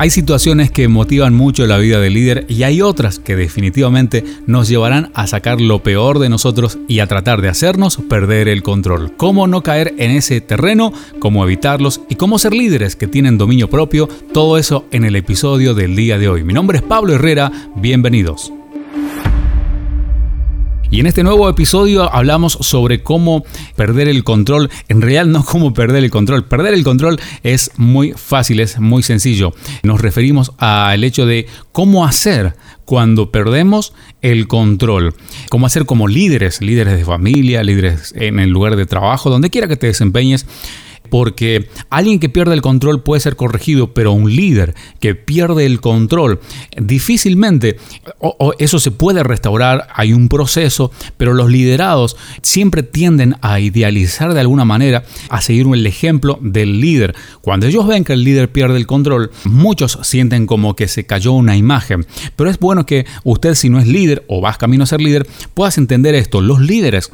Hay situaciones que motivan mucho la vida del líder y hay otras que definitivamente nos llevarán a sacar lo peor de nosotros y a tratar de hacernos perder el control. Cómo no caer en ese terreno, cómo evitarlos y cómo ser líderes que tienen dominio propio, todo eso en el episodio del día de hoy. Mi nombre es Pablo Herrera, bienvenidos. Y en este nuevo episodio hablamos sobre cómo perder el control. En realidad no cómo perder el control. Perder el control es muy fácil, es muy sencillo. Nos referimos al hecho de cómo hacer cuando perdemos el control. Cómo hacer como líderes, líderes de familia, líderes en el lugar de trabajo, donde quiera que te desempeñes porque alguien que pierde el control puede ser corregido, pero un líder que pierde el control difícilmente, o, eso se puede restaurar, hay un proceso, pero los liderados siempre tienden a idealizar de alguna manera, a seguir el ejemplo del líder. Cuando ellos ven que el líder pierde el control, muchos sienten como que se cayó una imagen, pero es bueno que usted si no es líder o vas camino a ser líder, puedas entender esto, los líderes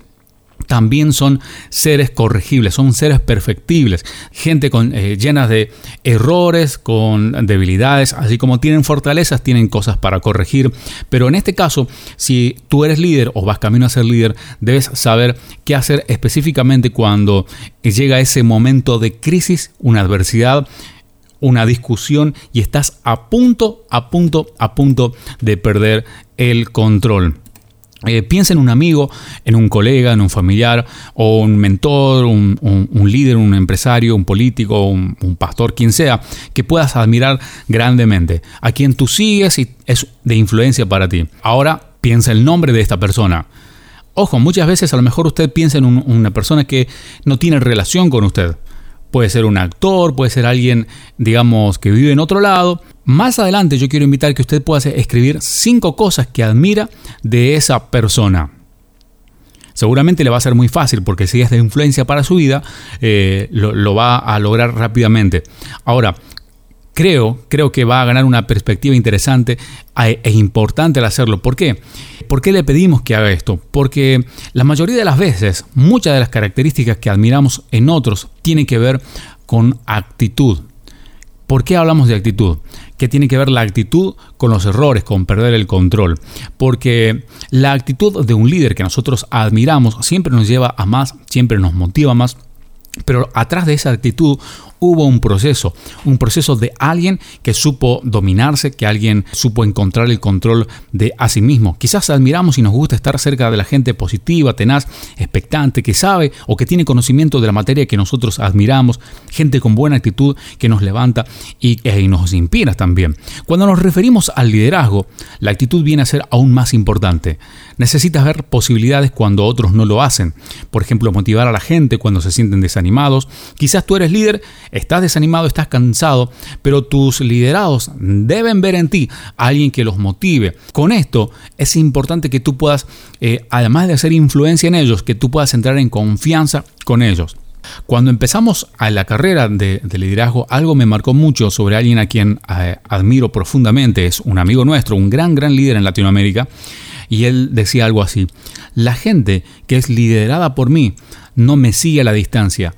también son seres corregibles, son seres perfectibles, gente con, eh, llenas de errores, con debilidades, así como tienen fortalezas, tienen cosas para corregir. Pero en este caso, si tú eres líder o vas camino a ser líder, debes saber qué hacer específicamente cuando llega ese momento de crisis, una adversidad, una discusión y estás a punto, a punto, a punto de perder el control. Eh, piensa en un amigo, en un colega, en un familiar, o un mentor, un, líder, un empresario, un político, un, pastor, quien sea, que puedas admirar grandemente, a quien tú sigues y es de influencia para ti. Ahora piensa el nombre de esta persona. Ojo, muchas veces a lo mejor usted piensa en una persona que no tiene relación con usted. Puede ser un actor, puede ser alguien, digamos, que vive en otro lado. Más adelante yo quiero invitar que usted pueda escribir cinco cosas que admira de esa persona. Seguramente le va a ser muy fácil porque si es de influencia para su vida, eh, lo, va a lograr rápidamente. Ahora, creo, creo que va a ganar una perspectiva interesante e importante al hacerlo. ¿Por qué? ¿Por qué le pedimos que haga esto? Porque la mayoría de las veces, muchas de las características que admiramos en otros tienen que ver con actitud. ¿Por qué hablamos de actitud? Que tiene que ver la actitud con los errores, con perder el control. Porque la actitud de un líder que nosotros admiramos siempre nos lleva a más, siempre nos motiva más. Pero atrás de esa actitud hubo un proceso, un proceso de alguien que supo dominarse, que alguien supo encontrar el control de a sí mismo. Quizás admiramos y nos gusta estar cerca de la gente positiva, tenaz, expectante, que sabe o que tiene conocimiento de la materia que nosotros admiramos, gente con buena actitud que nos levanta y, y nos inspira también. Cuando nos referimos al liderazgo, la actitud viene a ser aún más importante. Necesitas ver posibilidades cuando otros no lo hacen. Por ejemplo, motivar a la gente cuando se sienten desanimados. Quizás tú eres líder estás desanimado, estás cansado, pero tus liderados deben ver en ti a alguien que los motive. Con esto es importante que tú puedas, eh, además de hacer influencia en ellos, que tú puedas entrar en confianza con ellos. Cuando empezamos a la carrera de, liderazgo, algo me marcó mucho sobre alguien a quien eh, admiro profundamente, es un amigo nuestro, un gran, gran líder en Latinoamérica, y él decía algo así, la gente que es liderada por mí no me sigue a la distancia,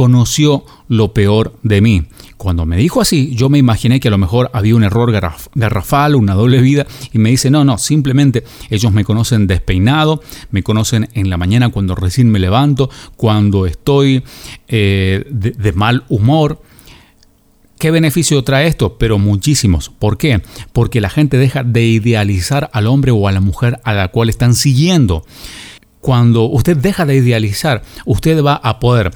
conoció lo peor de mí. Cuando me dijo así, yo me imaginé que a lo mejor había un error garrafal, una doble vida, y me dice, no, no, simplemente ellos me conocen despeinado, me conocen en la mañana cuando recién me levanto, cuando estoy eh, de, mal humor. ¿Qué beneficio trae esto? Pero muchísimos. ¿Por qué? Porque la gente deja de idealizar al hombre o a la mujer a la cual están siguiendo. Cuando usted deja de idealizar, usted va a poder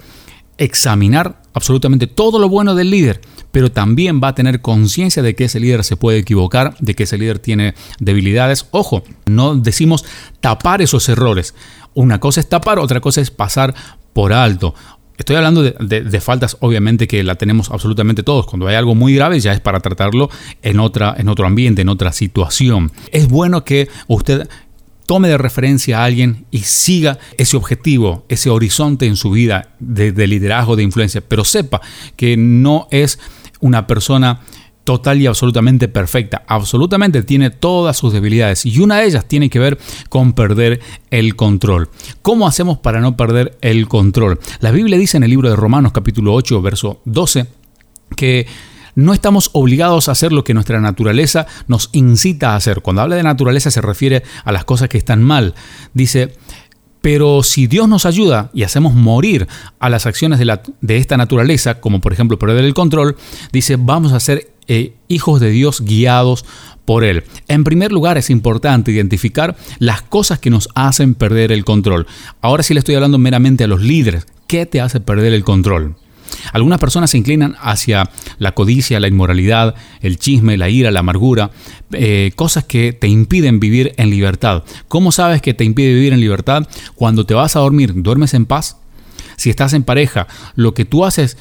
examinar absolutamente todo lo bueno del líder, pero también va a tener conciencia de que ese líder se puede equivocar, de que ese líder tiene debilidades. Ojo, no decimos tapar esos errores. Una cosa es tapar, otra cosa es pasar por alto. Estoy hablando de, faltas, obviamente, que la tenemos absolutamente todos. Cuando hay algo muy grave, ya es para tratarlo en, otra, en otro ambiente, en otra situación. Es bueno que usted tome de referencia a alguien y siga ese objetivo, ese horizonte en su vida de, de liderazgo, de influencia, pero sepa que no es una persona total y absolutamente perfecta. Absolutamente tiene todas sus debilidades y una de ellas tiene que ver con perder el control. ¿Cómo hacemos para no perder el control? La Biblia dice en el libro de Romanos capítulo 8 verso 12 que no estamos obligados a hacer lo que nuestra naturaleza nos incita a hacer. Cuando habla de naturaleza se refiere a las cosas que están mal. Dice, pero si Dios nos ayuda y hacemos morir a las acciones de, esta naturaleza, como por ejemplo perder el control, dice, vamos a ser eh, hijos de Dios guiados por Él. En primer lugar, es importante identificar las cosas que nos hacen perder el control. Ahora sí le estoy hablando meramente a los líderes. ¿Qué te hace perder el control? Algunas personas se inclinan hacia la codicia, la inmoralidad, el chisme, la ira, la amargura, eh, cosas que te impiden vivir en libertad. ¿Cómo sabes que te impide vivir en libertad? Cuando te vas a dormir, ¿duermes en paz? Si estás en pareja, lo que tú haces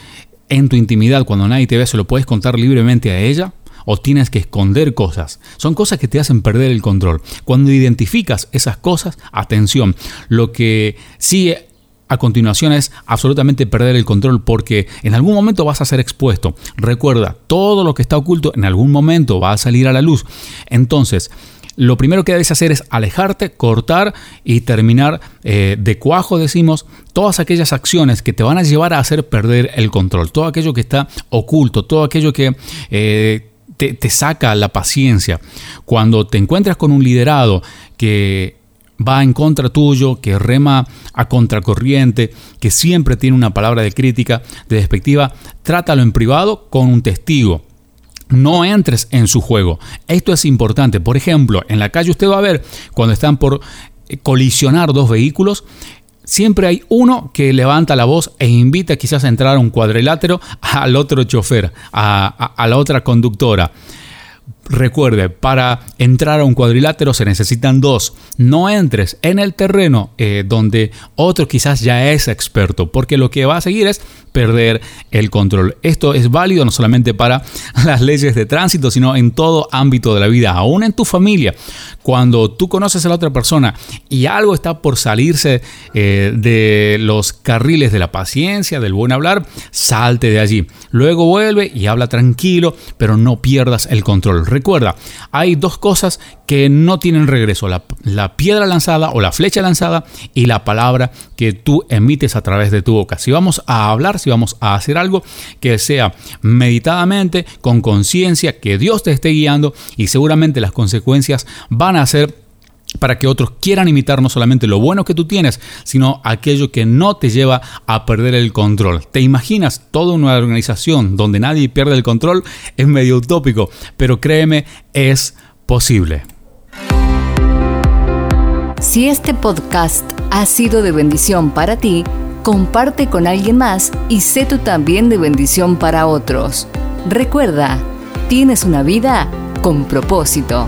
en tu intimidad cuando nadie te ve, se lo puedes contar libremente a ella o tienes que esconder cosas. Son cosas que te hacen perder el control. Cuando identificas esas cosas, atención, lo que sigue a continuación es absolutamente perder el control porque en algún momento vas a ser expuesto. Recuerda, todo lo que está oculto en algún momento va a salir a la luz. Entonces, lo primero que debes hacer es alejarte, cortar y terminar eh, de cuajo, decimos, todas aquellas acciones que te van a llevar a hacer perder el control, todo aquello que está oculto, todo aquello que... Eh, te, te saca la paciencia. Cuando te encuentras con un liderado que va en contra tuyo, que rema a contracorriente, que siempre tiene una palabra de crítica, de despectiva, trátalo en privado con un testigo no entres en su juego. Esto es importante. Por ejemplo, en la calle usted va a ver cuando están por eh, colisionar dos vehículos, siempre hay uno que levanta la voz e invita quizás a entrar a un cuadrilátero al otro chofer, a, a la otra conductora. Recuerde, para entrar a un cuadrilátero se necesitan dos. No entres en el terreno eh, donde otro quizás ya es experto, porque lo que va a seguir es perder el control. Esto es válido no solamente para las leyes de tránsito, sino en todo ámbito de la vida, aún en tu familia. Cuando tú conoces a la otra persona y algo está por salirse eh, de los carriles de la paciencia, del buen hablar, salte de allí. Luego vuelve y habla tranquilo, pero no pierdas el control. Recuerda, hay dos cosas que no tienen regreso, la, piedra lanzada o la flecha lanzada y la palabra que tú emites a través de tu boca. Si vamos a hablar, si vamos a hacer algo que sea meditadamente, con conciencia, que Dios te esté guiando y seguramente las consecuencias van a ser para que otros quieran imitar no solamente lo bueno que tú tienes, sino aquello que no te lleva a perder el control. ¿Te imaginas toda una organización donde nadie pierde el control? Es medio utópico, pero créeme, es posible. Si este podcast ha sido de bendición para ti, comparte con alguien más y sé tú también de bendición para otros. Recuerda, tienes una vida con propósito.